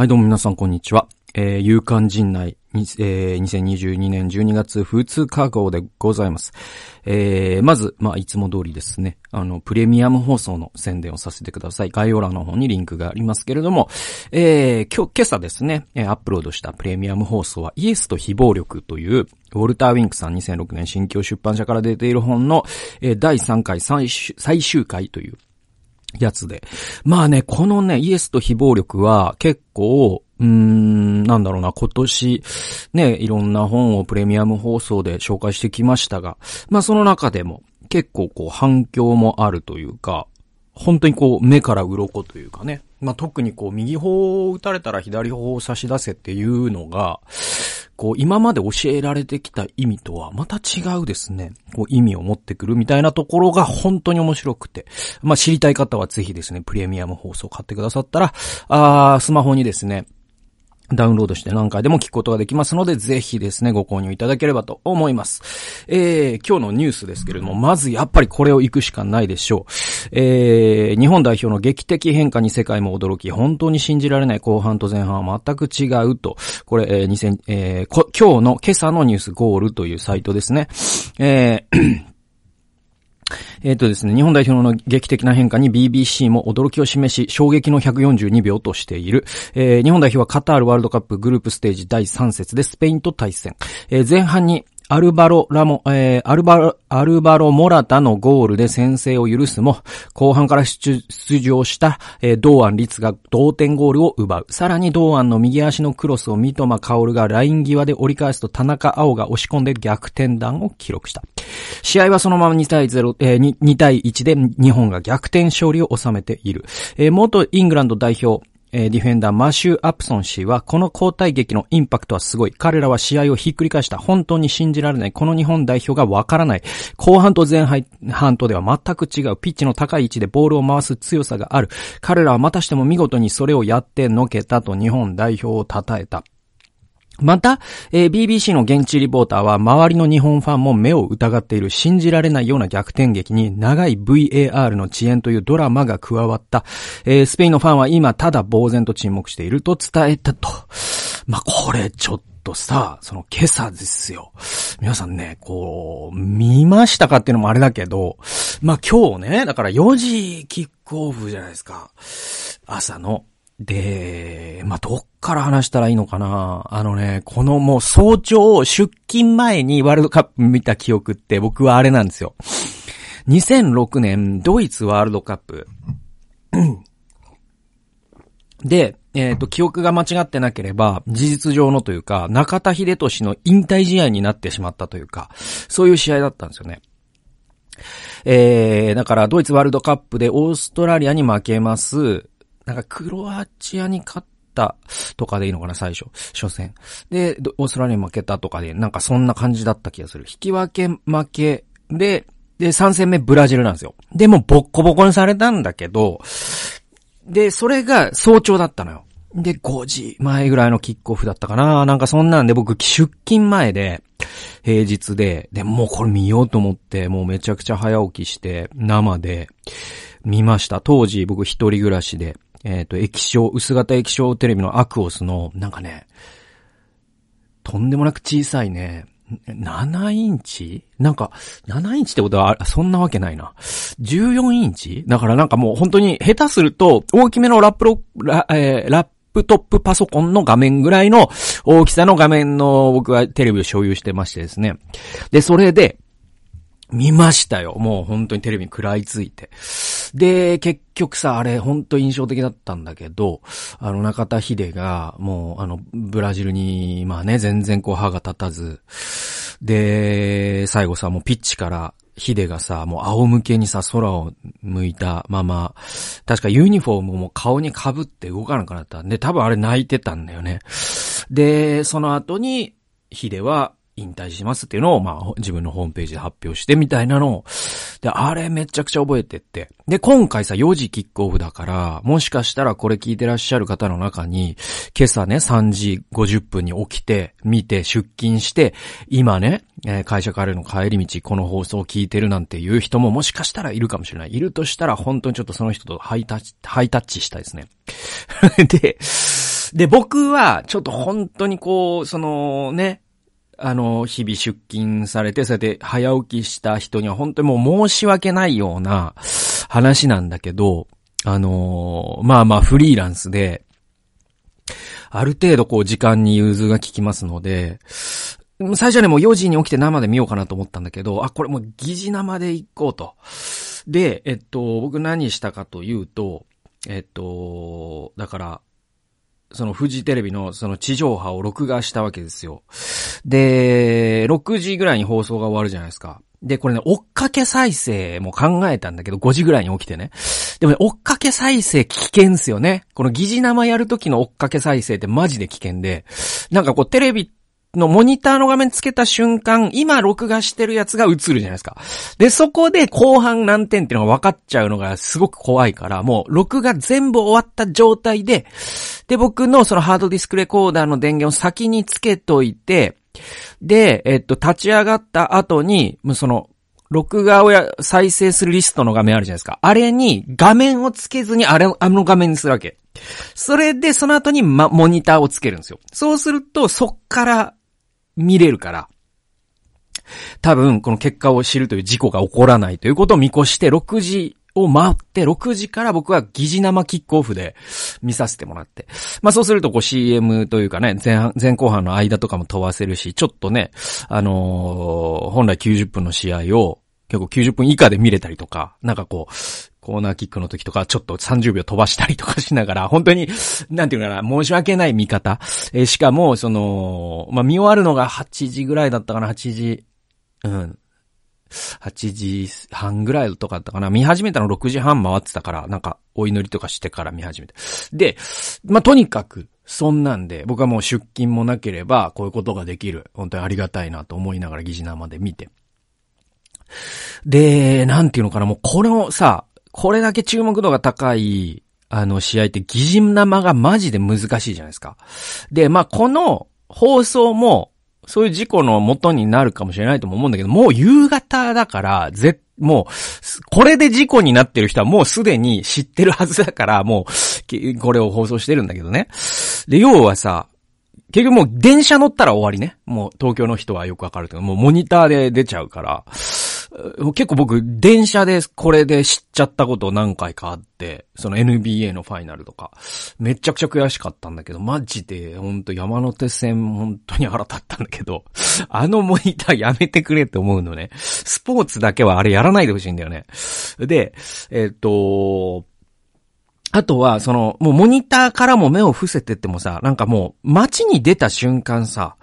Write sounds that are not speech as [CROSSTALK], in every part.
はい、どうも皆さん、こんにちは。えー、勇敢陣内、にえー、2022年12月普通カ号でございます。えー、まず、まあ、いつも通りですね、あの、プレミアム放送の宣伝をさせてください。概要欄の方にリンクがありますけれども、えー、今日、今朝ですね、えアップロードしたプレミアム放送は、イエスと非暴力という、ウォルター・ウィンクさん2006年新京出版社から出ている本の、えー、第3回最終回というやつで。まあね、このね、イエスと非暴力は結構、うーん、なんだろうな、今年、ね、いろんな本をプレミアム放送で紹介してきましたが、まあその中でも結構こう反響もあるというか、本当にこう目から鱗というかね、まあ特にこう右方を打たれたら左方を差し出せっていうのが、こう、今まで教えられてきた意味とはまた違うですね。こう、意味を持ってくるみたいなところが本当に面白くて。まあ、知りたい方はぜひですね、プレミアム放送を買ってくださったら、あ、スマホにですね、ダウンロードして何回でも聞くことができますので、ぜひですね、ご購入いただければと思います。えー、今日のニュースですけれども、まずやっぱりこれを行くしかないでしょう。えー、日本代表の劇的変化に世界も驚き、本当に信じられない後半と前半は全く違うと、これ、えー、2000、えー、今日の今朝のニュースゴールというサイトですね。えーえっ、ー、とですね、日本代表の劇的な変化に BBC も驚きを示し、衝撃の142秒としている。えー、日本代表はカタールワールドカップグループステージ第3節でスペインと対戦。えー、前半にアルバロ・ラモ、えー、アルバロ、アルバロ・モラタのゴールで先制を許すも、後半から出場した、えー、堂安律が同点ゴールを奪う。さらに堂安の右足のクロスを三笘薫がライン際で折り返すと田中青が押し込んで逆転弾を記録した。試合はそのまま2対0、えー、2, 2対1で日本が逆転勝利を収めている。えー、元イングランド代表、えディフェンダーマシュー・アプソン氏は、この交代劇のインパクトはすごい。彼らは試合をひっくり返した。本当に信じられない。この日本代表がわからない。後半と前半とでは全く違う。ピッチの高い位置でボールを回す強さがある。彼らはまたしても見事にそれをやってのけたと日本代表を称えた。また、えー、BBC の現地リポーターは周りの日本ファンも目を疑っている信じられないような逆転劇に長い VAR の遅延というドラマが加わった。えー、スペインのファンは今ただ呆然と沈黙していると伝えたと。まあ、これちょっとさ、その今朝ですよ。皆さんね、こう、見ましたかっていうのもあれだけど、まあ今日ね、だから4時キックオフじゃないですか。朝の。で、まあ、どっから話したらいいのかな？あのね、このもう早朝、出勤前にワールドカップ見た記憶って僕はあれなんですよ。2006年、ドイツワールドカップ。で、えっ、ー、と、記憶が間違ってなければ、事実上のというか、中田秀俊の引退試合になってしまったというか、そういう試合だったんですよね。えー、だからドイツワールドカップでオーストラリアに負けます。なんかクロアチアに勝ったとかでいいのかな、最初。初戦。で、オーストラリアに負けたとかで、なんかそんな感じだった気がする。引き分け負けで、で、3戦目ブラジルなんですよ。でもボッコボコにされたんだけど、で、それが早朝だったのよ。で、5時前ぐらいのキックオフだったかな。なんかそんなんで僕出勤前で、平日で、で、もうこれ見ようと思って、もうめちゃくちゃ早起きして、生で見ました。当時僕一人暮らしで、えっ、ー、と、液晶、薄型液晶テレビのアクオスの、なんかね、とんでもなく小さいね、7インチ？なんか、7インチってことは、そんなわけないな。14インチ？だからなんかもう本当に下手すると、大きめのラップロ、ラ,、えー、ラップトップパソコンの画面ぐらいの大きさの画面の僕はテレビを所有してましてですね。で、それで、見ましたよ。もう本当にテレビに食らいついて。で、結局さ、あれ本当印象的だったんだけど、あの中田秀が、もうあの、ブラジルに、まあね、全然こう歯が立たず、で、最後さ、もうピッチから、ヒデがさ、もう仰向けにさ、空を向いたまま、確かユニフォームも顔に被って動かなくなった。で、多分あれ泣いてたんだよね。で、その後に、ヒデは、引退しますっていうのを、まあ、自分のホームページで発表してみたいなのを、で、あれめちゃくちゃ覚えてって。で、今回さ、4時キックオフだから、もしかしたらこれ聞いてらっしゃる方の中に、今朝ね、3時50分に起きて、見て、出勤して、今ね、え、会社からの帰り道、この放送を聞いてるなんていう人ももしかしたらいるかもしれない。いるとしたら、本当にちょっとその人とハイタッチ、ハイタッチしたいですね。[LAUGHS] で、で、僕は、ちょっと本当にこう、そのね、あの、日々出勤されて、そうやって早起きした人には本当にもう申し訳ないような話なんだけど、あの、まあまあフリーランスで、ある程度こう時間に融通が効きますので、最初はねもう4時に起きて生で見ようかなと思ったんだけど、あ、これもう疑似生で行こうと。で、えっと、僕何したかというと、えっと、だから、そのフジテレビのその地上波を録画したわけですよ。で、6時ぐらいに放送が終わるじゃないですか。で、これね、追っかけ再生も考えたんだけど、5時ぐらいに起きてね。でもね、追っかけ再生危険っすよね。この疑似生やるときの追っかけ再生ってマジで危険で、なんかこうテレビのモニターの画面つけた瞬間、今録画してるやつが映るじゃないですか。で、そこで後半何点っていうのが分かっちゃうのがすごく怖いから、もう録画全部終わった状態で、で、僕のそのハードディスクレコーダーの電源を先につけといて、で、えっと、立ち上がった後に、もうその、録画をや再生するリストの画面あるじゃないですか。あれに画面をつけずにあれ、あの画面にするわけ。それで、その後に、ま、モニターをつけるんですよ。そうすると、そっから見れるから、多分、この結果を知るという事故が起こらないということを見越して、6時を回って、6時から僕は疑似生キックオフで見させてもらって。まあそうするとこう CM というかね、前半、前後半の間とかも飛ばせるし、ちょっとね、あのー、本来90分の試合を結構90分以下で見れたりとか、なんかこう、コーナーキックの時とか、ちょっと30秒飛ばしたりとかしながら、本当に、なんていうかな、申し訳ない見方。えー、しかも、その、まあ、見終わるのが8時ぐらいだったかな、8時、うん。8時半ぐらいとかだったかな。見始めたの6時半回ってたから、なんか、お祈りとかしてから見始めて。で、まあ、とにかく、そんなんで、僕はもう出勤もなければ、こういうことができる。本当にありがたいなと思いながら、疑似生で見て。で、なんていうのかな、もうこのさ、これだけ注目度が高い、あの試合って疑似生がマジで難しいじゃないですか。で、まあ、この放送も、そういう事故の元になるかもしれないとも思うんだけど、もう夕方だから、ぜ、もう、これで事故になってる人はもうすでに知ってるはずだから、もう、これを放送してるんだけどね。で、要はさ、結局もう電車乗ったら終わりね。もう東京の人はよくわかるけど、もうモニターで出ちゃうから、結構僕、電車でこれで知っちゃったこと何回かあって、その NBA のファイナルとか、めちゃくちゃ悔しかったんだけど、マジで、ほんと山手線本当に腹立ったんだけど、[LAUGHS] あのモニターやめてくれって思うのね。スポーツだけはあれやらないでほしいんだよね。で、えっ、と、あとは、その、もうモニターからも目を伏せてってもさ、なんかもう、街に出た瞬間さ、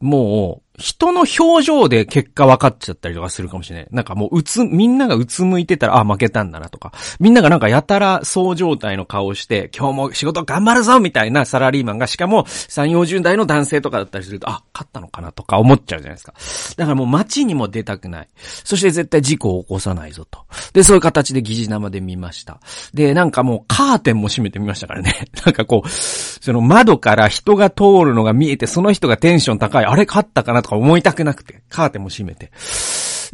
もう、人の表情で結果分かっちゃったりとかするかもしれない。なんかもううつ、みんながうつむいてたら、あ、負けたんだなとか。みんながなんかやたらそう状態の顔をして、今日も仕事頑張るぞみたいなサラリーマンが、しかも3、40代の男性とかだったりすると、あ、勝ったのかなとか思っちゃうじゃないですか。だからもう街にも出たくない。そして絶対事故を起こさないぞと。で、そういう形で疑似生で見ました。で、なんかもうカーテンも閉めてみましたからね。[LAUGHS] なんかこう、その窓から人が通るのが見えて、その人がテンション高い、あれ勝ったかなとか思いたくなくて、カーテンも閉めて。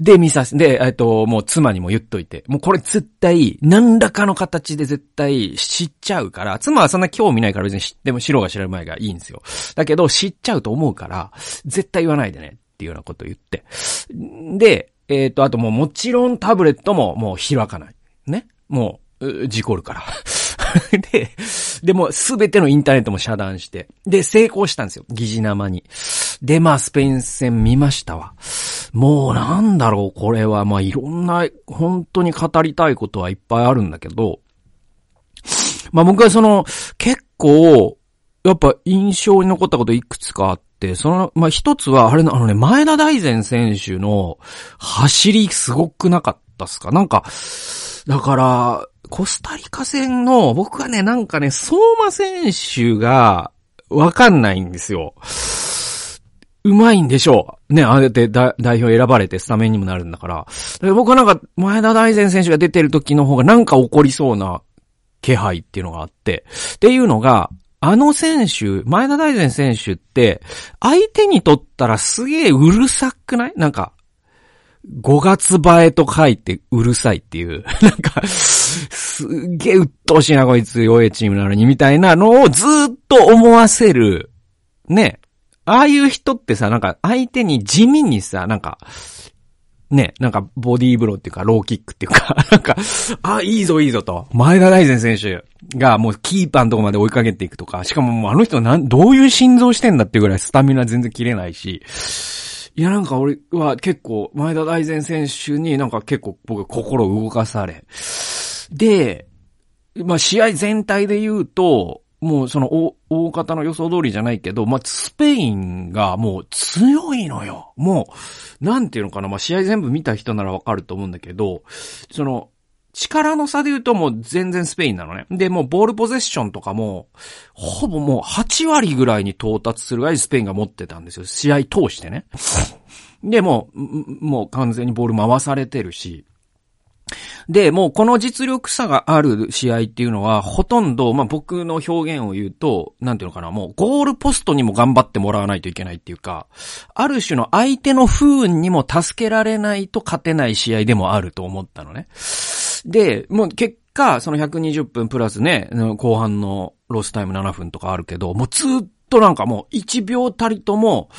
で、見させ、で、えっと、もう妻にも言っといて、もうこれ絶対、何らかの形で絶対知っちゃうから、妻はそんな興味ないから別に知っても、知ろうが知らる前がいいんですよ。だけど、知っちゃうと思うから、絶対言わないでね、っていうようなことを言って。で、えっ、と、あともうもちろんタブレットももう開かない。ね。もう、事故るから。[LAUGHS] で、でもすべてのインターネットも遮断して、で、成功したんですよ。疑似生に。で、まあ、スペイン戦見ましたわ。もうなんだろう、これは、まあ、いろんな、本当に語りたいことはいっぱいあるんだけど、まあ僕はその、結構、やっぱ印象に残ったこといくつかあって、その、まあ一つは、あれの、あのね、前田大然選手の走りすごくなかったっすか？なんか、だから、コスタリカ戦の、僕はね、なんかね、相馬選手が、わかんないんですよ。うまいんでしょう。ね、あれで代表選ばれてスタメンにもなるんだから。から僕はなんか、前田大然選手が出てる時の方がなんか起こりそうな気配っていうのがあって。っていうのが、あの選手、前田大然選手って、相手にとったらすげえうるさくない？なんか、5月映えと書いてうるさいっていう、[LAUGHS] なんか、すっげえ鬱陶しいなこいつ弱いチームなのにみたいなのをずっと思わせる、ね。ああいう人ってさ、なんか相手に地味にさ、なんか、ね、なんかボディーブローっていうか、ローキックっていうか、[LAUGHS] なんか、あ、いいぞいいぞと。前田大然選手がもうキーパーのとこまで追いかけていくとか、しかももうあの人なん、どういう心臓してんだっていうぐらいスタミナ全然切れないし、いやなんか俺は結構、前田大然選手になんか結構僕心動かされ。で、まあ試合全体で言うと、もうその大、大方の予想通りじゃないけど、まあ、スペインがもう強いのよ。もう、なんていうのかな、まあ、試合全部見た人ならわかると思うんだけど、その、力の差で言うともう全然スペインなのね。で、もうボールポゼッションとかも、ほぼもう8割ぐらいに到達するぐらいスペインが持ってたんですよ。試合通してね。で、もう、もう完全にボール回されてるし、で、もうこの実力差がある試合っていうのは、ほとんど、まあ、僕の表現を言うと、なんていうのかな、もうゴールポストにも頑張ってもらわないといけないっていうか、ある種の相手の不運にも助けられないと勝てない試合でもあると思ったのね。で、もう結果、その120分プラスね、後半のロスタイム7分とかあるけど、もうずっとなんかもう1秒たりとも、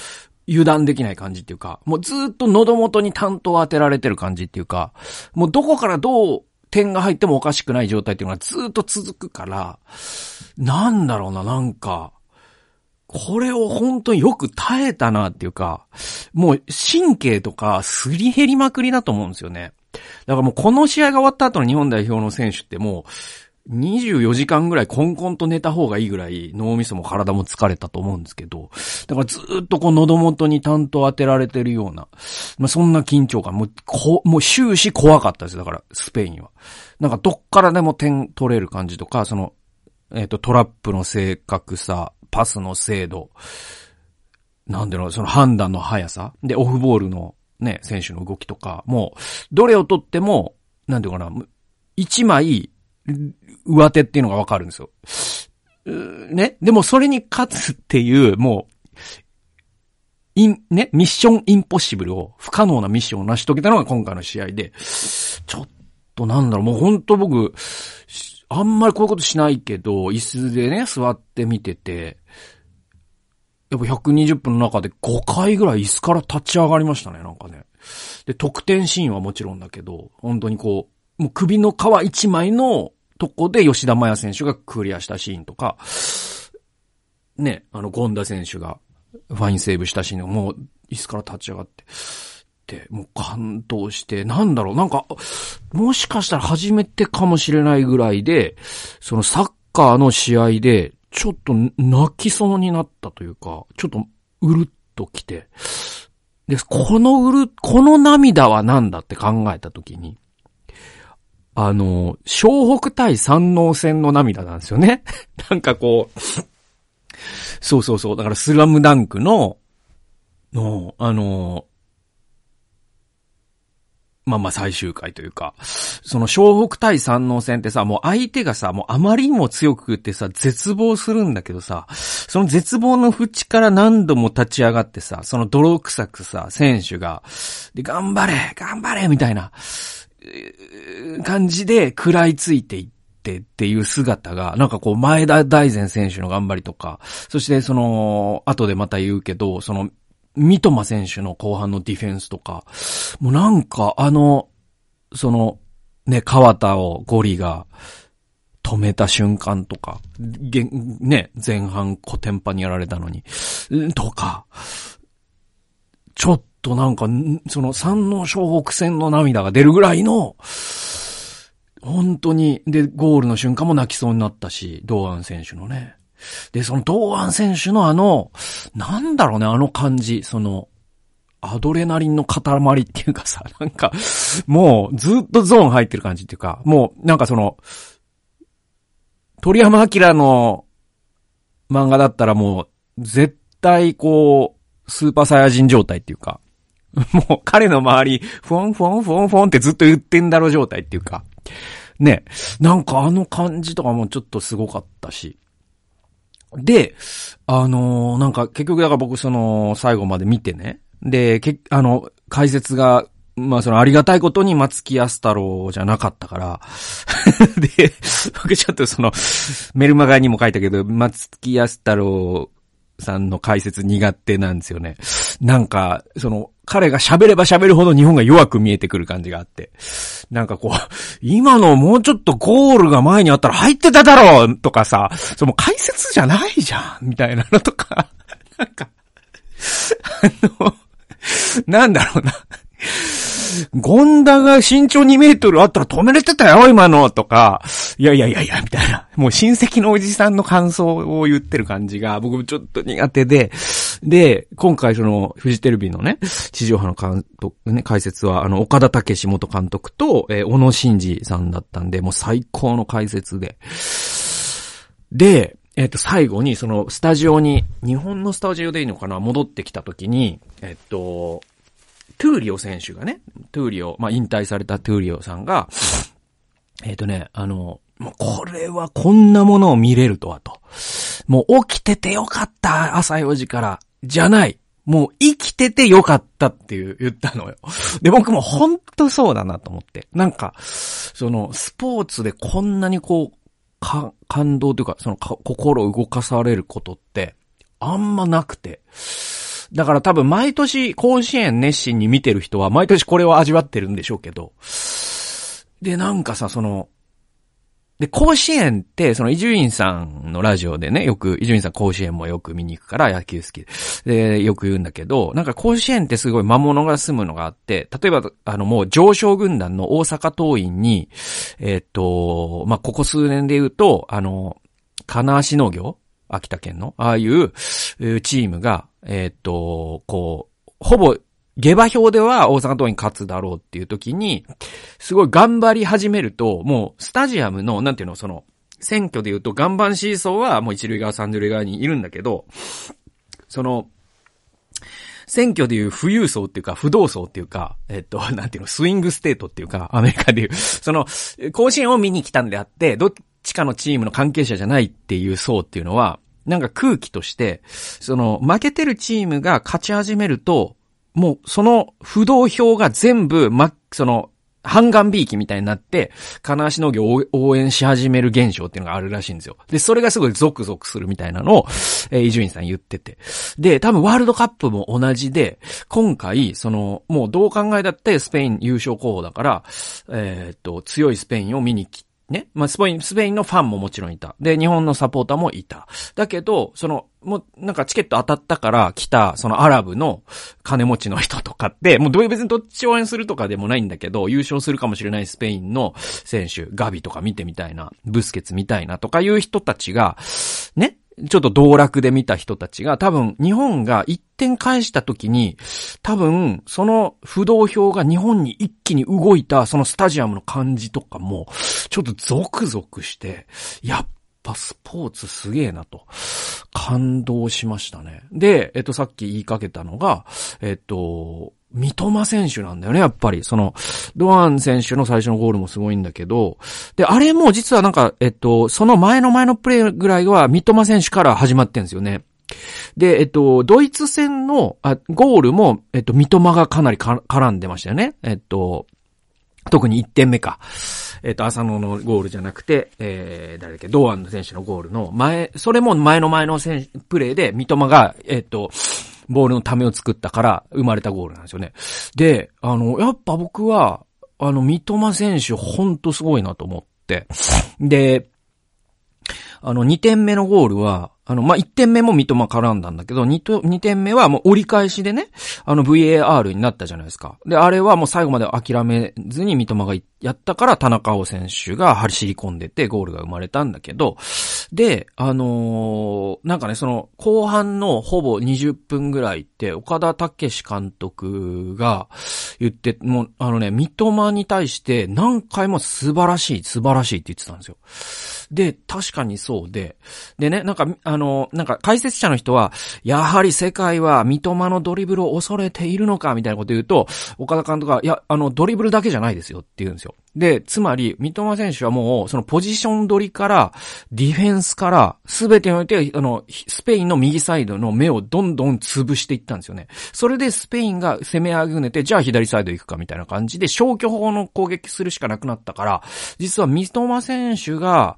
油断できない感じっていうか、もうずっと喉元に担当を当てられてる感じっていうか、もうどこからどう点が入ってもおかしくない状態っていうのがずっと続くから、なんだろうな、なんか、これを本当によく耐えたなっていうか、もう神経とかすり減りまくりだと思うんですよね。だからもうこの試合が終わった後の日本代表の選手ってもう、24時間ぐらいコンコンと寝た方がいいぐらい脳みそも体も疲れたと思うんですけど、だからずっとこう喉元に担当当てられてるような、まあそんな緊張感、もうこ、もう終始怖かったですだからスペインは。なんかどっからでも点取れる感じとか、その、えっ、ー、とトラップの正確さ、パスの精度、なんだろう、その判断の速さ、で、オフボールのね、選手の動きとか、もう、どれを取っても、なんていうかな、一枚、上手っていうのがわかるんですよ。ね？でもそれに勝つっていう、もう、イン、ね、ミッションインポッシブルを、不可能なミッションを成し遂げたのが今回の試合で、ちょっとなんだろう、もう本当僕、あんまりこういうことしないけど、椅子でね、座って見てて、やっぱ120分の中で5回ぐらい椅子から立ち上がりましたね、なんかね。で、得点シーンはもちろんだけど、本当にこう、もう首の皮一枚のとこで吉田麻也選手がクリアしたシーンとか、ね、あの、権田選手がファインセーブしたシーンもう椅子から立ち上がって、で、もう感動して、なんだろう、なんか、もしかしたら初めてかもしれないぐらいで、そのサッカーの試合で、ちょっと泣きそうになったというか、ちょっとうるっと来て、で、このうる、この涙は何だって考えたときに、あの、湘北対山王戦の涙なんですよね。[LAUGHS] なんかこう、そうそうそう。だからスラムダンクの、の、あの、まあまあ最終回というか、その湘北対山王戦ってさ、もう相手がさ、もうあまりにも強くってさ、絶望するんだけどさ、その絶望の淵から何度も立ち上がってさ、その泥臭くさ、選手が、で、頑張れ頑張れみたいな、感じで食らいついていってっていう姿が、なんかこう前田大然選手の頑張りとか、そしてその、後でまた言うけど、その、三笘選手の後半のディフェンスとか、もうなんかあの、その、ね、川田をゴリが止めた瞬間とか、ね、前半コテンパにやられたのに、とか、ちょっとなんか、その山王湘北戦の涙が出るぐらいの、本当に、で、ゴールの瞬間も泣きそうになったし、堂安選手のね。で、その堂安選手のあの、なんだろうね、あの感じ、その、アドレナリンの塊っていうかさ、[LAUGHS] なんか、もうずっとゾーン入ってる感じっていうか、もうなんかその、鳥山明の漫画だったらもう、絶対こう、スーパーサイヤ人状態っていうか、[LAUGHS] もう彼の周り、フォンフォンフォンフォンってずっと言ってんだろ状態っていうか、ね、なんかあの感じとかもちょっとすごかったし。で、あのー、なんか結局だから僕その最後まで見てね。で、け、あの、解説がまあそのありがたいことに松木安太郎じゃなかったから [LAUGHS] で、僕ちょっとその、メルマガにも書いたけど、松木安太郎さんの解説苦手なんですよね。なんか、その、彼が喋れば喋るほど日本が弱く見えてくる感じがあって。なんかこう、今のもうちょっとゴールが前にあったら入ってただろうとかさ、その解説じゃないじゃんみたいなのとか、なんか、あの、なんだろうな。ゴンダが身長2メートルあったら止めれてたよ、今のとか、いやいやいやいや、みたいな。もう親戚のおじさんの感想を言ってる感じが、僕もちょっと苦手で、で、今回その、フジテレビのね、地上波の監督、ね、解説は、あの、岡田武史元監督と、えー、小野伸二さんだったんで、もう最高の解説で。で、えっ、と、最後に、その、スタジオに、日本のスタジオでいいのかな戻ってきた時に、えっ、と、トゥーリオ選手がね、トゥーリオ、まあ、引退されたトゥーリオさんが、えっ、とね、あの、もうこれはこんなものを見れるとはと。もう起きててよかった、朝4時から。じゃない。もう生きててよかったっていう言ったのよ。で、僕も本当そうだなと思って。なんか、その、スポーツでこんなにこう、か、感動というか、その心を動かされることって、あんまなくて。だから多分毎年甲子園熱心に見てる人は毎年これを味わってるんでしょうけど。で、なんかさ、その、で、甲子園って、その伊集院さんのラジオでね、よく、伊集院さん甲子園もよく見に行くから野球好きで、よく言うんだけど、なんか甲子園ってすごい魔物が住むのがあって、例えば、あのもう上昇軍団の大阪桐蔭に、え、っと、まあ、ここ数年で言うと、あの、金足農業秋田県の、ああいうチームが、えー、っと、こう、ほぼ下馬評では大阪桐蔭勝つだろうっていう時に、すごい頑張り始めると、もうスタジアムの、なんていうの、その、選挙で言うと岩盤支持層はもう一塁側三塁側にいるんだけど、その、選挙でいう浮遊層っていうか、浮動層っていうか、えっと、[LAUGHS] なんていうの、スイングステートっていうか、アメリカでいう、その、甲子園を見に来たんであって、どっちかのチームの関係者じゃないっていう層っていうのは、なんか空気として、その、負けてるチームが勝ち始めると、もう、その不動票が全部、ま、その、半眼ビーキみたいになって、金足農業を応援し始める現象っていうのがあるらしいんですよ。で、それがすごいゾクゾクするみたいなのを、えー、伊集院さん言ってて。で、多分ワールドカップも同じで、今回、その、もうどう考えだってスペイン優勝候補だから、えー、っと、強いスペインを見に来ね。まあ、スペイン、スペインのファンももちろんいた。で、日本のサポーターもいた。だけど、その、もう、なんかチケット当たったから来た、そのアラブの金持ちの人とかって、もう別にどっち応援するとかでもないんだけど、優勝するかもしれないスペインの選手、ガビとか見てみたいな、ブスケツみたいなとかいう人たちが、ね、ちょっと道楽で見た人たちが、多分日本が一点返した時に、多分その不動票が日本に一気に動いたそのスタジアムの感じとかも、ちょっとゾクゾクして、やっぱスポーツすげえなと、感動しましたね。で、えっとさっき言いかけたのが、えっと、三笘選手なんだよね、やっぱり。その、ドアン選手の最初のゴールもすごいんだけど、で、あれも実はなんか、えっと、その前の前のプレーぐらいは三笘選手から始まってんですよね。で、えっと、ドイツ戦の、あ、ゴールも、えっと、三笘がかなり絡んでましたよね。えっと、特に1点目か。えっ、と、浅野のゴールじゃなくて、えー、誰だっけ、堂安選手のゴールの前、それも前の前の選手プレーで、三笘が、えっ、と、ボールのためを作ったから生まれたゴールなんですよね。で、あの、やっぱ僕は、あの、三笘選手ほんとすごいなと思って。で、あの、2点目のゴールは、あの、まあ、1点目も三笘絡んだんだけど、2と、2点目はもう折り返しでね、あの VAR になったじゃないですか。で、あれはもう最後まで諦めずに三笘がやったから田中碧選手が走り込んでてゴールが生まれたんだけど、で、あのー、なんかね、その、後半のほぼ20分ぐらいって、岡田武史監督が言って、もう、あのね、三笘に対して何回も素晴らしい、素晴らしいって言ってたんですよ。で、確かにそうで、でね、なんか、あの、なんか解説者の人は、やはり世界は三笘のドリブルを恐れているのかみたいなこと言うと、岡田監督が、いや、あの、ドリブルだけじゃないですよって言うんですよ。で、つまり、三笘選手はもう、そのポジション取りから、ディフェンスから、すべてにおいて、あの、スペインの右サイドの目をどんどん潰していったんですよね。それでスペインが攻めあぐねて、じゃあ左サイド行くかみたいな感じで、消去法の攻撃するしかなくなったから、実は三笘選手が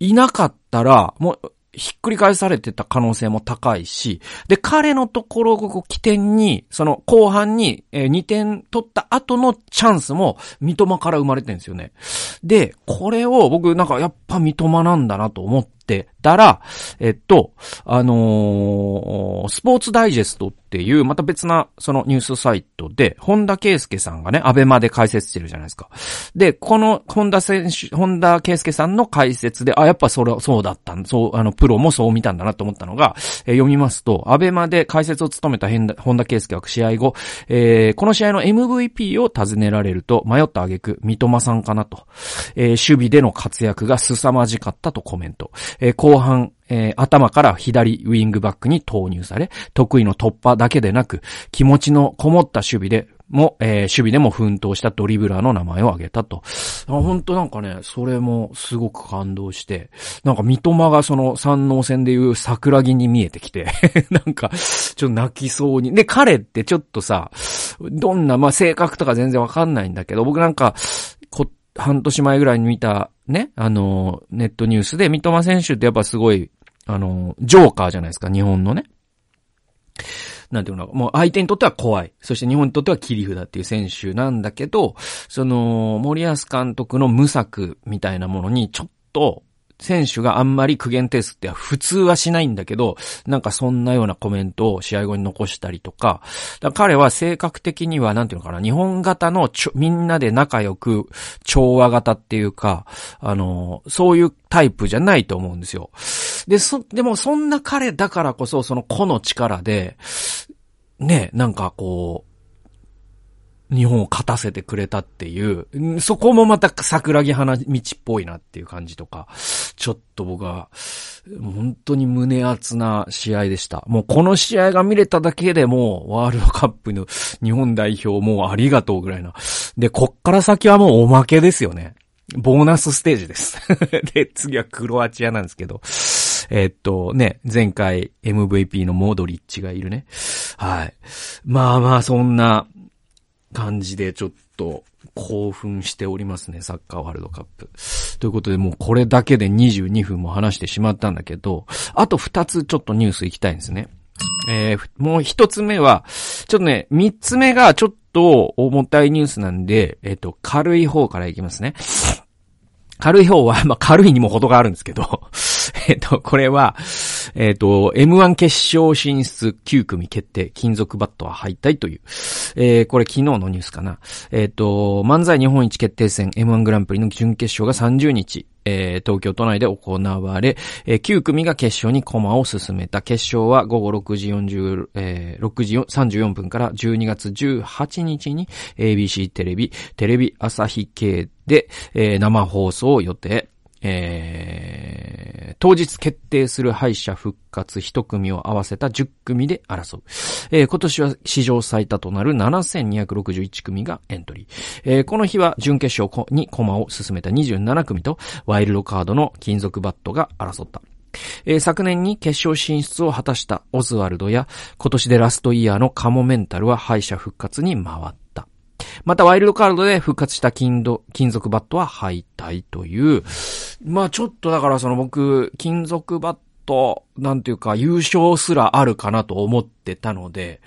いなかったら、もう、ひっくり返されてた可能性も高いし、で、彼のところをこ起点に、その後半に2点取った後のチャンスも三笘から生まれてるんですよね。で、これを僕なんかやっぱ三笘なんだなと思ってたら、えっと、あのー、スポーツダイジェストっていう、また別な、そのニュースサイトで、本田圭介さんがね、アベマで解説してるじゃないですか。で、この、本田選手、本田圭介さんの解説で、あ、やっぱそれ、そうだったん、そう、あの、プロもそう見たんだなと思ったのが、えー、読みますと、アベマで解説を務めた本田圭介は試合後、えー、この試合の MVP を尋ねられると、迷った挙句、三笘さんかなと、えー、守備での活躍が凄まじかったとコメント。えー、後半、えー、頭から左ウィングバックに投入され、得意の突破だけでなく、気持ちのこもった守備でも、えー、守備でも奮闘したドリブラーの名前を挙げたと。本当なんかね、それもすごく感動して、なんか三笘がその三能戦でいう桜木に見えてきて [LAUGHS] なんか、ちょっと泣きそうに。で、彼ってちょっとさ、どんな、まあ、性格とか全然わかんないんだけど、僕なんか、こ、半年前ぐらいに見た、ね、あの、ネットニュースで、三笘選手ってやっぱすごい、あの、ジョーカーじゃないですか、日本のね。なんていうのもう相手にとっては怖い。そして日本にとっては切り札っていう選手なんだけど、その、森保監督の無策みたいなものにちょっと、選手があんまり苦言呈すって普通はしないんだけど、なんかそんなようなコメントを試合後に残したりとか、か彼は性格的には、なんていうのかな、日本型のちょ、みんなで仲良く調和型っていうか、あの、そういうタイプじゃないと思うんですよ。で、そ、でもそんな彼だからこそ、その個の力で、ね、なんかこう、日本を勝たせてくれたっていう、そこもまた桜木花道っぽいなっていう感じとか、ちょっと僕は、本当に胸熱な試合でした。もうこの試合が見れただけでもワールドカップの日本代表もうありがとうぐらいな。で、こっから先はもうおまけですよね。ボーナスステージです。[LAUGHS] で、次はクロアチアなんですけど。え、っとね、前回 MVP のモードリッチがいるね。はい。まあまあ、そんな感じでちょっと興奮しておりますね、サッカーワールドカップ。ということで、もうこれだけで22分も話してしまったんだけど、あと2つちょっとニュース行きたいんですね。えー、もう1つ目は、ちょっとね、3つ目がちょっと重たいニュースなんで、えっ、ー、と、軽い方からいきますね。軽い方は、まあ、軽いにも程があるんですけど、[LAUGHS] えっと、これは、えっと、M1 決勝進出9組決定、金属バットは敗退という、えー、これ昨日のニュースかな。えっと、漫才日本一決定戦 M1 グランプリの準決勝が30日、えー、東京都内で行われ、えー、9組が決勝に駒を進めた。決勝は午後6時40、えー、6時34分から12月18日に ABC テレビ、テレビ朝日系で、えー、生放送を予定。えー、当日決定する敗者復活一組を合わせた10組で争う。えー、今年は史上最多となる7261組がエントリー。えー、この日は準決勝に駒を進めた27組とワイルドカードの金属バットが争った。えー、昨年に決勝進出を果たしたオズワルドや今年でラストイヤーのカモメンタルは敗者復活に回った。またワイルドカードで復活した金金属バットは敗退という、まあちょっとだからその僕、金属バットト、なんていうか優勝すらあるかなと思ってたので、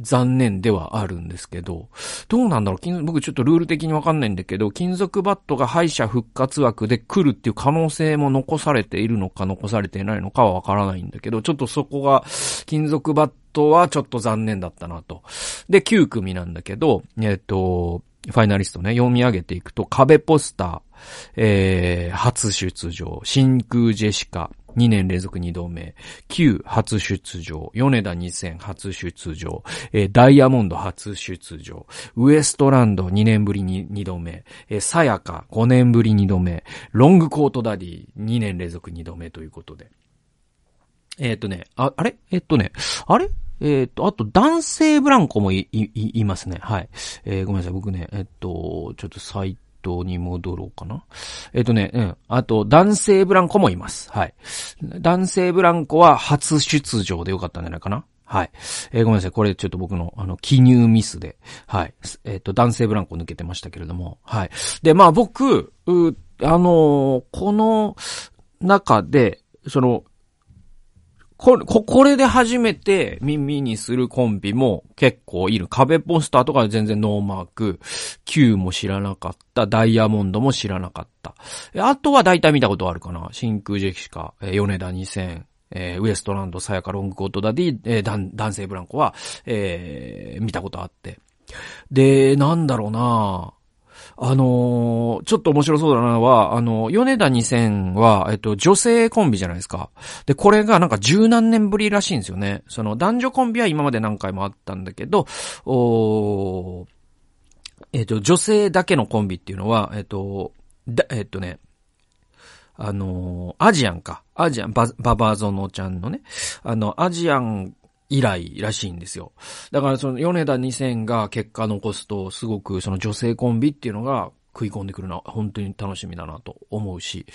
残念ではあるんですけど、どうなんだろう？僕ちょっとルール的にわかんないんだけど、金属バットが敗者復活枠で来るっていう可能性も残されているのか残されていないのかはわからないんだけど、ちょっとそこが金属バットはちょっと残念だったなと。で、9組なんだけど、えっ、と、ファイナリストね、読み上げていくと、壁ポスター、えー、初出場、真空ジェシカ、2年連続2度目、Q 初出場、米田2000初出場、えー、ダイヤモンド初出場、ウエストランド2年ぶりに2度目、えー、さやか5年ぶり2度目、ロングコートダディ2年連続2度目ということで。えっ、とね、あ、あれ？えっ、とね、あれ？えっ、と、あと男性ブランコもい、い、いますね。はい。えー、ごめんなさい。僕ね、えっ、と、ちょっとサイトに戻ろうかな。えっ、とね、うん。あと、男性ブランコもいます。はい。男性ブランコは初出場でよかったんじゃないかな。はい。えー、ごめんなさい。これちょっと僕の、あの、記入ミスで、はい。えっ、と、男性ブランコ抜けてましたけれども、はい。で、まあ僕、う、あの、この中で、その、これ、これで初めて耳にするコンビも結構いる。壁ポスターとか全然ノーマーク。Q も知らなかった。ダイヤモンドも知らなかった。あとは大体見たことあるかな。真空ジェシカ、え米田2000、えー、ウエストランド、さやかロングコートダディ、えー、男性ブランコは、えー、見たことあって。で、なんだろうなぁあのー、ちょっと面白そうだなのは、あの、米田2000は、えっと、女性コンビじゃないですか。で、これがなんか十何年ぶりらしいんですよね。その男女コンビは今まで何回もあったんだけど、おえっと、女性だけのコンビっていうのは、えっと、だ、えっとね、あのアジアンか。アジアン、バ、ババゾノちゃんのね、あの、アジアン以来らしいんですよ。だからその米田2000が結果残すと、すごくその女性コンビっていうのが食い込んでくるのは本当に楽しみだなと思うし。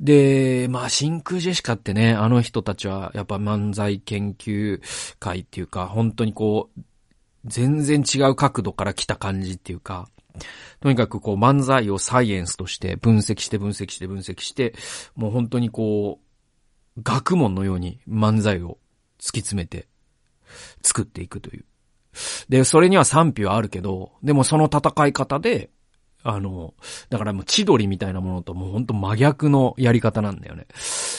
で、まあ、真空ジェシカってね、あの人たちはやっぱ漫才研究会っていうか、本当にこう、全然違う角度から来た感じっていうか、とにかくこう漫才をサイエンスとして分析して分析して分析して、もう本当にこう、学問のように漫才を突き詰めて作っていくという。で、それには賛否はあるけど、でもその戦い方で、あの、だからもう千鳥みたいなものともうほんと真逆のやり方なんだよね。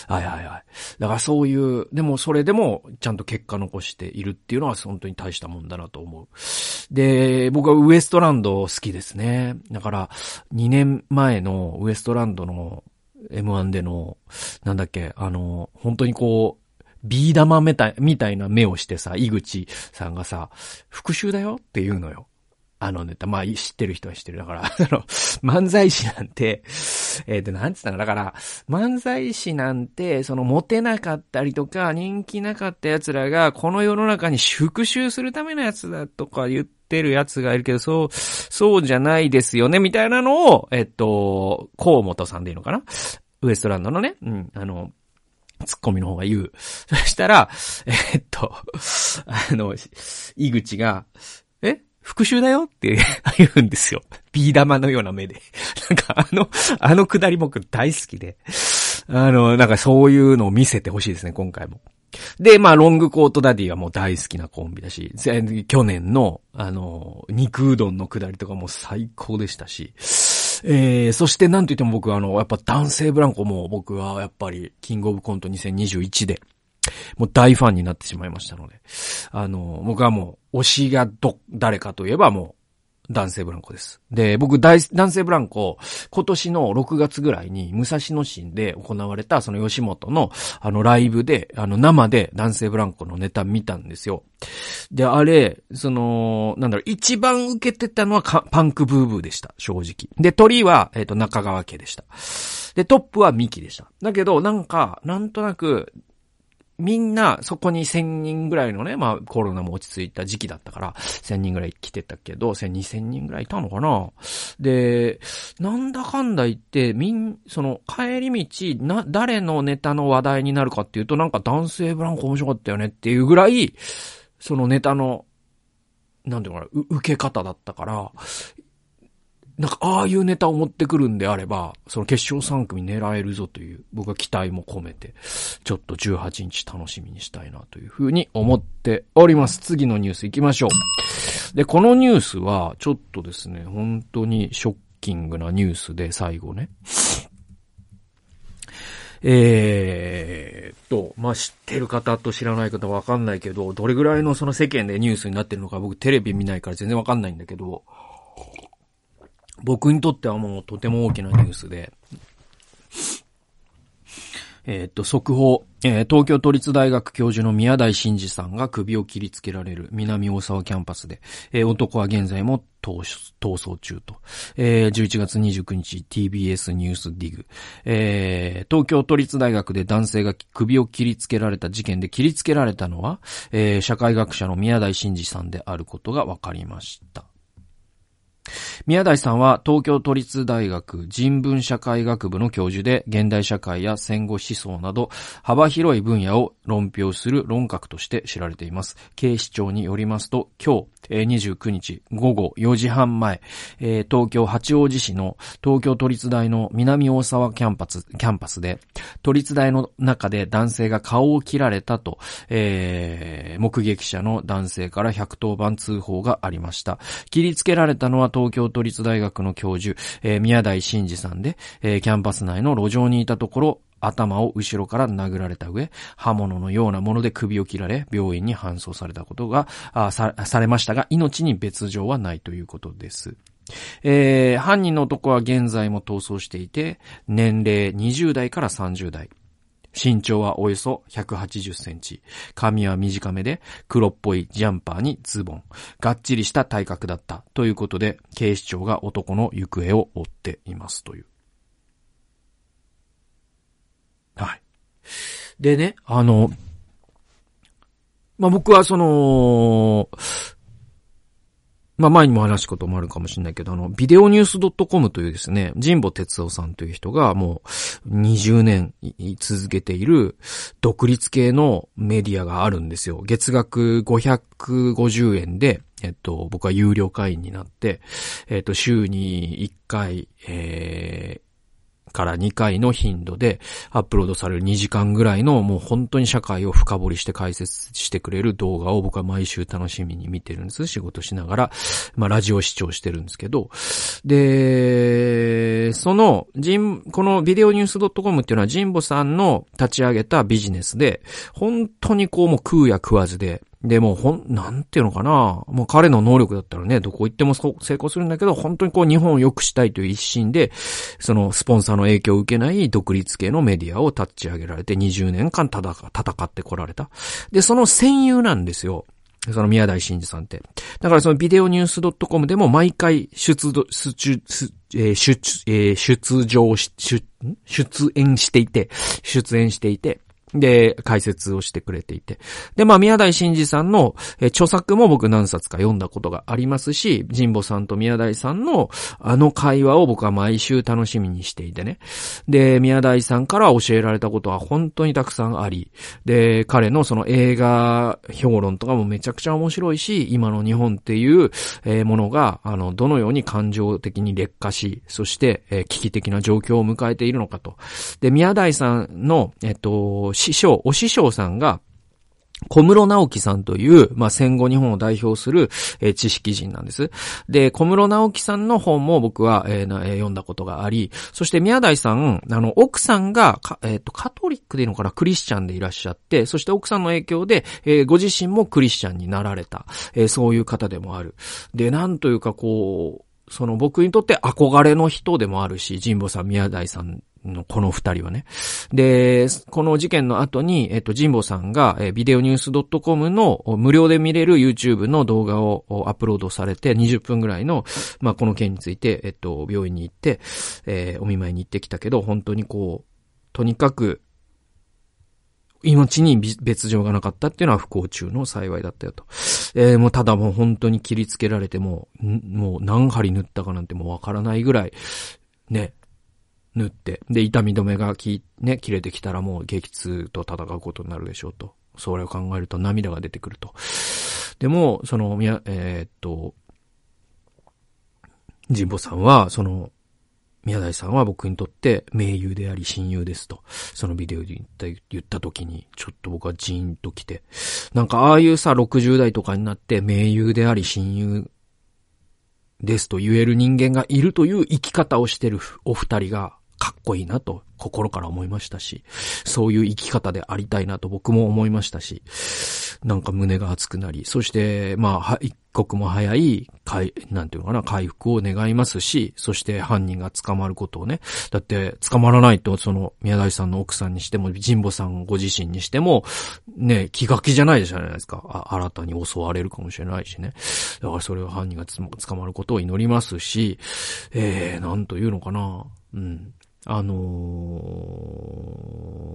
はいはいはい。だからそういう、でもそれでもちゃんと結果残しているっていうのは本当に大したもんだなと思う。で、僕はウエストランド好きですね。だから2年前のウエストランドの M1 での、なんだっけ、あの、本当にこう、ビー玉みたい、みたいな目をしてさ、井口さんがさ、復讐だよって言うのよ。あのネタ、まあ、知ってる人は知ってる。だから、[LAUGHS] あの、漫才師なんて、えっ、ー、と、なんつったの？だから、漫才師なんて、その、モテなかったりとか、人気なかった奴らが、この世の中に復讐するためのやつだとか言ってる奴がいるけど、そう、そうじゃないですよね、みたいなのを、えっと、河本さんでいいのかな？ウエストランドのね、うん、あの、ツッコミの方が言う。[LAUGHS] そしたら、え、っと、あの、井口が、え復讐だよって [LAUGHS] 言うんですよ。ビー玉のような目で。[LAUGHS] なんかあの、あのくだり僕大好きで。あの、なんかそういうのを見せてほしいですね、今回も。で、まあ、ロングコートダディはもう大好きなコンビだし、去年の、あの、肉うどんのくだりとかも最高でしたし、えー、そしてなんと言っても僕はあの、やっぱ男性ブランコも僕はやっぱり、キングオブコント2021で、もう大ファンになってしまいましたので、あの、僕はもう、推しがど、誰かといえばもう、男性ブランコです。で、僕、男性ブランコ、今年の6月ぐらいに、武蔵野市で行われた、その吉本の、あの、ライブで、あの、生で男性ブランコのネタ見たんですよ。で、あれ、その、なんだろう、一番受けてたのはパンクブーブーでした、正直。で、鳥は、えっ、ー、と、中川家でした。で、トップはミキでした。だけど、なんか、なんとなく、みんなそこに1000人ぐらいのね、まあコロナも落ち着いた時期だったから、1000人ぐらい来てたけど、1000、2000人ぐらいいたのかな。で、なんだかんだ言って、みん、その帰り道、な、誰のネタの話題になるかっていうと、なんか男性ブランコ面白かったよねっていうぐらい、そのネタの、なんていうのかな、受け方だったから、なんか、ああいうネタを持ってくるんであれば、その決勝3組狙えるぞという、僕は期待も込めて、ちょっと18日楽しみにしたいなというふうに思っております。次のニュース行きましょう。で、このニュースは、ちょっとですね、本当にショッキングなニュースで、最後ね。えーと、まあ、知ってる方と知らない方わかんないけど、どれぐらいのその世間でニュースになってるのか僕テレビ見ないから全然わかんないんだけど、僕にとってはもうとても大きなニュースで、え、っと、速報。えー、東京都立大学教授の宮台真司さんが首を切りつけられる南大沢キャンパスで、えー、男は現在も逃走中と。えー、11月29日 TBS ニュースディグ。えー、東京都立大学で男性が首を切りつけられた事件で切りつけられたのは、えー、社会学者の宮台真司さんであることが分かりました。宮台さんは東京都立大学人文社会学部の教授で、現代社会や戦後思想など幅広い分野を論評する論客として知られています。警視庁によりますと、今日、29日午後4時半前、東京八王子市の東京都立大の南大沢キャンパス、キャンパスで、都立大の中で男性が顔を切られたと、えー、目撃者の男性から110番通報がありました。切りつけられたのは東京都立大学の教授、えー、宮台真司さんで、えー、キャンパス内の路上にいたところ、頭を後ろから殴られた上、刃物のようなもので首を切られ、病院に搬送されたことが、さ、されましたが、命に別状はないということです。えー、犯人の男は現在も逃走していて、年齢20代から30代。身長はおよそ180センチ。髪は短めで黒っぽいジャンパーにズボン。がっちりした体格だったということで、警視庁が男の行方を追っていますという。はい。でね、あの、まあ、僕はその、まあ前にも話したこともあるかもしれないけど、あの、ビデオニュース .com というですね、神保哲夫さんという人がもう20年続けている独立系のメディアがあるんですよ。月額550円で、えっと、僕は有料会員になって、えっと、週に1回、えー、から2回の頻度でアップロードされる2時間ぐらいのもう本当に社会を深掘りして解説してくれる動画を僕は毎週楽しみに見てるんです。仕事しながら、まあラジオ視聴してるんですけど、で、その、ジンこのビデオニュース .com っていうのは神保さんの立ち上げたビジネスで、本当にこうもう食うや食わずで、で、もほん、なんていうのかな。もう彼の能力だったらね、どこ行っても成功するんだけど、本当にこう日本を良くしたいという一心で、そのスポンサーの影響を受けない独立系のメディアを立ち上げられて20年間戦ってこられた。で、その戦友なんですよ。その宮台真司さんって。だからそのビデオニュース .com でも毎回出出、出、出、出、出場し、出、出演していて、出演していて、で、解説をしてくれていて。で、まあ、宮台真司さんの、え著作も僕何冊か読んだことがありますし、神保さんと宮台さんのあの会話を僕は毎週楽しみにしていてね。で、宮台さんから教えられたことは本当にたくさんあり、で、彼のその映画評論とかもめちゃくちゃ面白いし、今の日本っていう、えものが、あの、どのように感情的に劣化し、そして、え危機的な状況を迎えているのかと。で、宮台さんの、えっと、師匠、お師匠さんが、小室直樹さんという、まあ、戦後日本を代表する、えー、知識人なんです。で、小室直樹さんの本も僕は、えー、えー、読んだことがあり、そして宮台さん、あの、奥さんが、えっ、と、カトリックでいいのかな、クリスチャンでいらっしゃって、そして奥さんの影響で、えご自身もクリスチャンになられた、えそういう方でもある。で、なんというかこう、その僕にとって憧れの人でもあるし、神保さん、宮台さんこの二人はね。で、この事件の後に、えっと、神保さんが、えビデオニュース .com の無料で見れる YouTube の動画をアップロードされて20分ぐらいの、まあ、この件について、えっと、病院に行って、えー、お見舞いに行ってきたけど、本当にこう、とにかく、命に別状がなかったっていうのは不幸中の幸いだったよと。えー、もうただもう本当に切りつけられても、もう何針縫ったかなんてもうわからないぐらい、ね、塗って、で、痛み止めがき、ね、切れてきたらもう激痛と戦うことになるでしょうと。それを考えると涙が出てくると。でも、その、みや、えー、っと、神保さんは、その、宮台さんは僕にとって盟友であり親友ですと、そのビデオで言った言った時に、ちょっと僕はジーンと来て、なんかああいうさ、60代とかになって盟友であり親友ですと言える人間がいるという生き方をしてるお二人がかっこいいなと心から思いましたし、そういう生き方でありたいなと僕も思いましたし、なんか胸が熱くなり、そして、まあ、一刻も早い、回、なんていうのかな、回復を願いますし、そして犯人が捕まることをね、だって捕まらないと、その、宮台さんの奥さんにしても、神保さんご自身にしても、ね、気が気じゃないじゃないですか。あ新たに襲われるかもしれないしね。だからそれは犯人が捕まることを祈りますし、えー、なんというのかな、うん。あの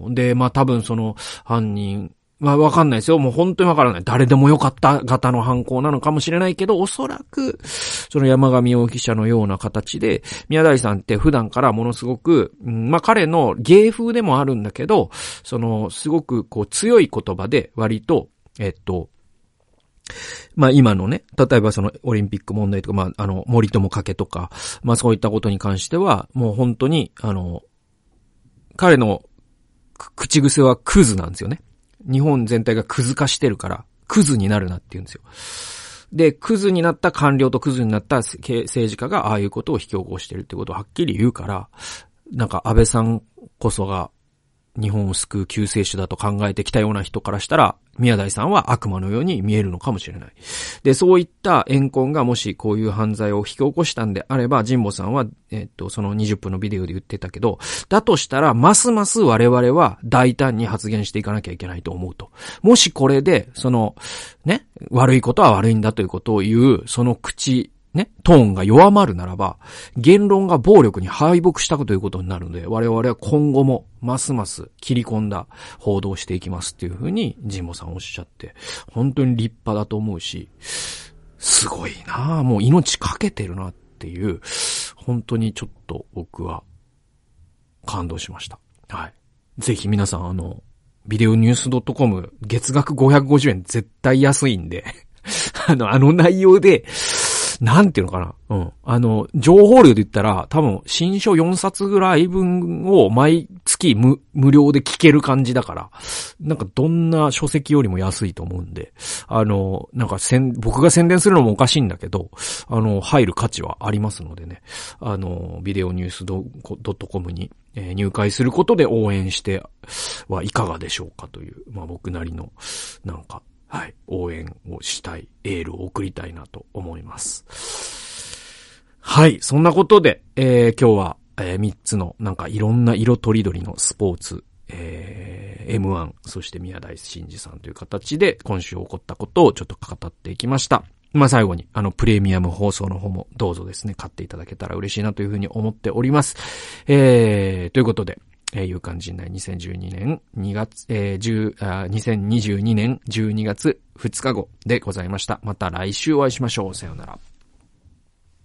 ー、で、まあ多分その犯人、まあわかんないですよ。もう本当にわからない。誰でもよかった型の犯行なのかもしれないけど、おそらく、その山上容疑者のような形で、宮台さんって普段からものすごく、うん、まあ彼の芸風でもあるんだけど、その、すごくこう強い言葉で割と、えっと、まあ今のね、例えばそのオリンピック問題とか、まああの森友かけとか、まあそういったことに関しては、もう本当に、あの、彼の口癖はクズなんですよね。日本全体がクズ化してるから、クズになるなって言うんですよ。で、クズになった官僚とクズになった政治家がああいうことを引き起こしてるってことをはっきり言うから、なんか安倍さんこそが日本を救う救世主だと考えてきたような人からしたら、宮台さんは悪魔のように見えるのかもしれない。で、そういった怨恨がもしこういう犯罪を引き起こしたんであれば、神保さんは、えっと、その20分のビデオで言ってたけど、だとしたら、ますます我々は大胆に発言していかなきゃいけないと思うと。もしこれで、その、ね、悪いことは悪いんだということを言う、その口ね、トーンが弱まるならば、言論が暴力に敗北したということになるので、我々は今後もますます切り込んだ報道していきますっていうふうに、ジンボさんおっしゃって、本当に立派だと思うし、すごいなもう命かけてるなっていう、本当にちょっと僕は感動しました。はい。ぜひ皆さんあの、ビデオニュース .com 月額550円絶対安いんで [LAUGHS] あの、あの内容で、なんていうのかな？うん。あの、情報量で言ったら、多分、新書4冊ぐらい分を毎月無、無料で聞ける感じだから、なんかどんな書籍よりも安いと思うんで、あの、なんかせん、僕が宣伝するのもおかしいんだけど、あの、入る価値はありますのでね、あの、ビデオニュースドットコムに、えー、入会することで応援してはいかがでしょうかという、まあ僕なりの、なんか、はい、応援をしたい、エールを送りたいなと思います。はい、そんなことで、えー、今日は、えー、3つの、なんかいろんな色とりどりのスポーツ、えー、M1、そして宮台真司さんという形で、今週起こったことをちょっと語っていきました。まあ、最後に、あの、プレミアム放送の方もどうぞですね、買っていただけたら嬉しいなというふうに思っております。えー、ということで、えー、夕刊陣内2012年2月、えー、10あ、2022年12月2日後でございました。また来週お会いしましょう。さようなら。